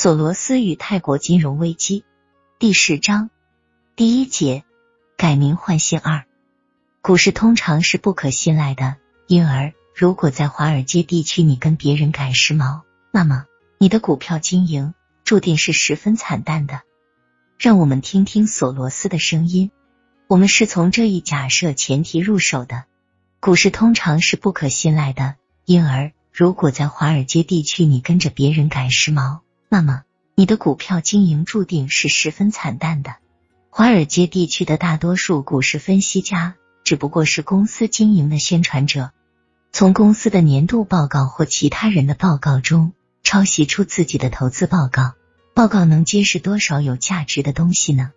索罗斯与泰国金融危机第十章第一节改名换姓二。股市通常是不可信赖的，因而如果在华尔街地区你跟别人赶时髦，那么你的股票经营注定是十分惨淡的。让我们听听索罗斯的声音。我们是从这一假设前提入手的：股市通常是不可信赖的，因而如果在华尔街地区你跟着别人赶时髦。那么，你的股票经营注定是十分惨淡的。华尔街地区的大多数股市分析家只不过是公司经营的宣传者，从公司的年度报告或其他人的报告中抄袭出自己的投资报告。报告能揭示多少有价值的东西呢？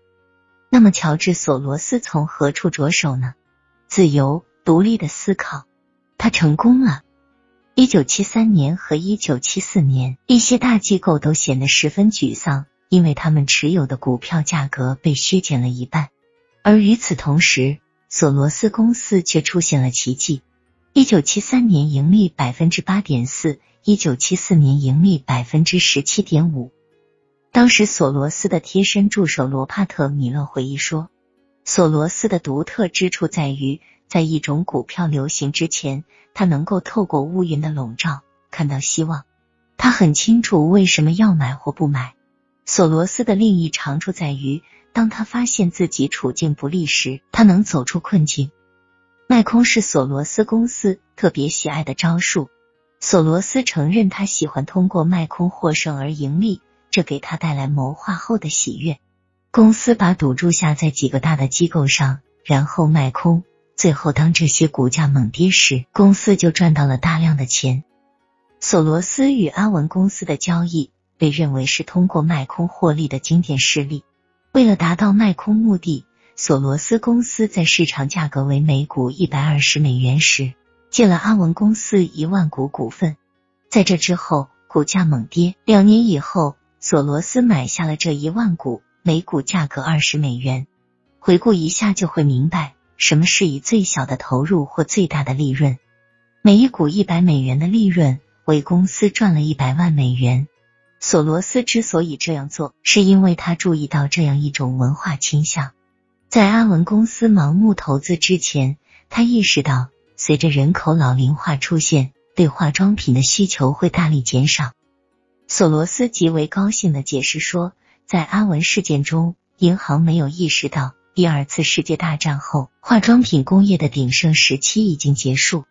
那么，乔治·索罗斯从何处着手呢？自由、独立的思考，他成功了。一九七三年和一九七四年，一些大机构都显得十分沮丧，因为他们持有的股票价格被削减了一半。而与此同时，索罗斯公司却出现了奇迹。一九七三年盈利百分之八点四，一九七四年盈利百分之十七点五。当时，索罗斯的贴身助手罗帕特·米勒回忆说：“索罗斯的独特之处在于。”在一种股票流行之前，他能够透过乌云的笼罩看到希望。他很清楚为什么要买或不买。索罗斯的另一长处在于，当他发现自己处境不利时，他能走出困境。卖空是索罗斯公司特别喜爱的招数。索罗斯承认他喜欢通过卖空获胜而盈利，这给他带来谋划后的喜悦。公司把赌注下在几个大的机构上，然后卖空。最后，当这些股价猛跌时，公司就赚到了大量的钱。索罗斯与阿文公司的交易被认为是通过卖空获利的经典事例。为了达到卖空目的，索罗斯公司在市场价格为每股一百二十美元时借了阿文公司一万股股份。在这之后，股价猛跌。两年以后，索罗斯买下了这一万股，每股价格二十美元。回顾一下就会明白。什么是以最小的投入或最大的利润？每一股一百美元的利润为公司赚了一百万美元。索罗斯之所以这样做，是因为他注意到这样一种文化倾向。在阿文公司盲目投资之前，他意识到随着人口老龄化出现，对化妆品的需求会大力减少。索罗斯极为高兴的解释说，在阿文事件中，银行没有意识到。第二次世界大战后，化妆品工业的鼎盛时期已经结束，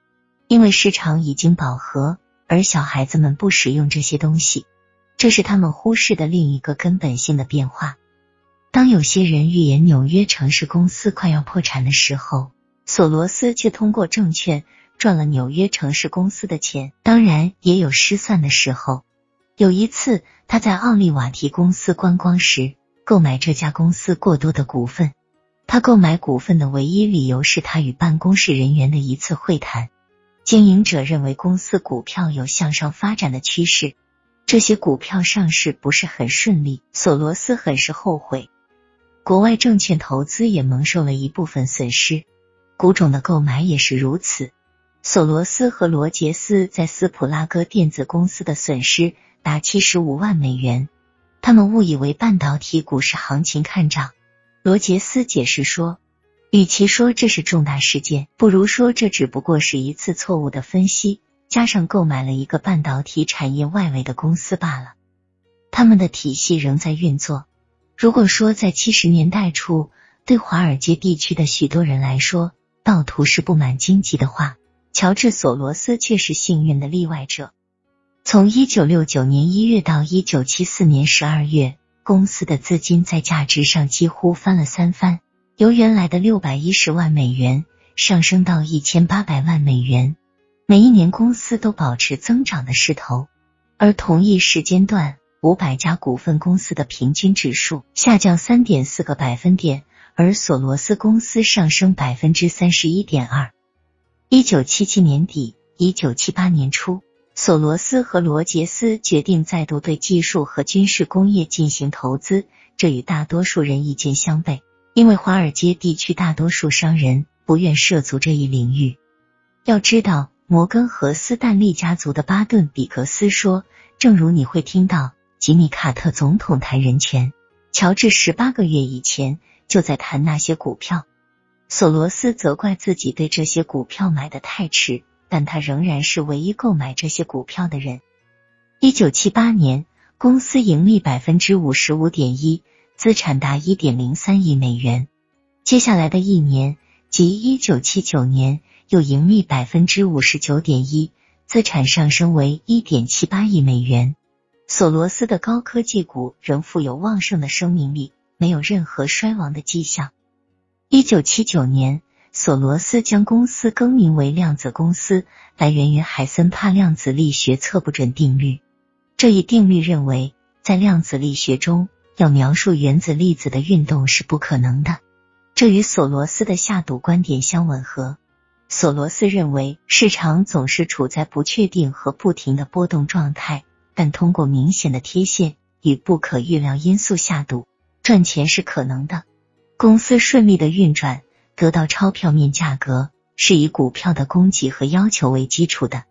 因为市场已经饱和，而小孩子们不使用这些东西，这是他们忽视的另一个根本性的变化。当有些人预言纽约城市公司快要破产的时候，索罗斯却通过证券赚了纽约城市公司的钱。当然，也有失算的时候。有一次，他在奥利瓦提公司观光时，购买这家公司过多的股份。他购买股份的唯一理由是他与办公室人员的一次会谈。经营者认为公司股票有向上发展的趋势，这些股票上市不是很顺利。索罗斯很是后悔。国外证券投资也蒙受了一部分损失，股种的购买也是如此。索罗斯和罗杰斯在斯普拉格电子公司的损失达七十五万美元，他们误以为半导体股市行情看涨。罗杰斯解释说：“与其说这是重大事件，不如说这只不过是一次错误的分析，加上购买了一个半导体产业外围的公司罢了。他们的体系仍在运作。如果说在七十年代初，对华尔街地区的许多人来说，盗图是布满荆棘的话，乔治·索罗斯却是幸运的例外者。从一九六九年一月到一九七四年十二月。”公司的资金在价值上几乎翻了三番，由原来的六百一十万美元上升到一千八百万美元。每一年，公司都保持增长的势头。而同一时间段，五百家股份公司的平均指数下降三点四个百分点，而索罗斯公司上升百分之三十一点二。一九七七年底，一九七八年初。索罗斯和罗杰斯决定再度对技术和军事工业进行投资，这与大多数人意见相悖，因为华尔街地区大多数商人不愿涉足这一领域。要知道，摩根和斯坦利家族的巴顿·比格斯说：“正如你会听到，吉米卡特总统谈人权，乔治十八个月以前就在谈那些股票。索罗斯责怪自己对这些股票买的太迟，但他仍然是唯一购买这些股票的人。一九七八年，公司盈利百分之五十五点一，资产达一点零三亿美元。接下来的一年，即一九七九年，又盈利百分之五十九点一，资产上升为一点七八亿美元。索罗斯的高科技股仍富有旺盛的生命力，没有任何衰亡的迹象。一九七九年，索罗斯将公司更名为量子公司，来源于海森帕量子力学测不准定律。这一定律认为，在量子力学中，要描述原子粒子的运动是不可能的。这与索罗斯的下赌观点相吻合。索罗斯认为，市场总是处在不确定和不停的波动状态，但通过明显的贴现与不可预料因素下赌，赚钱是可能的。公司顺利的运转，得到钞票面价格，是以股票的供给和要求为基础的。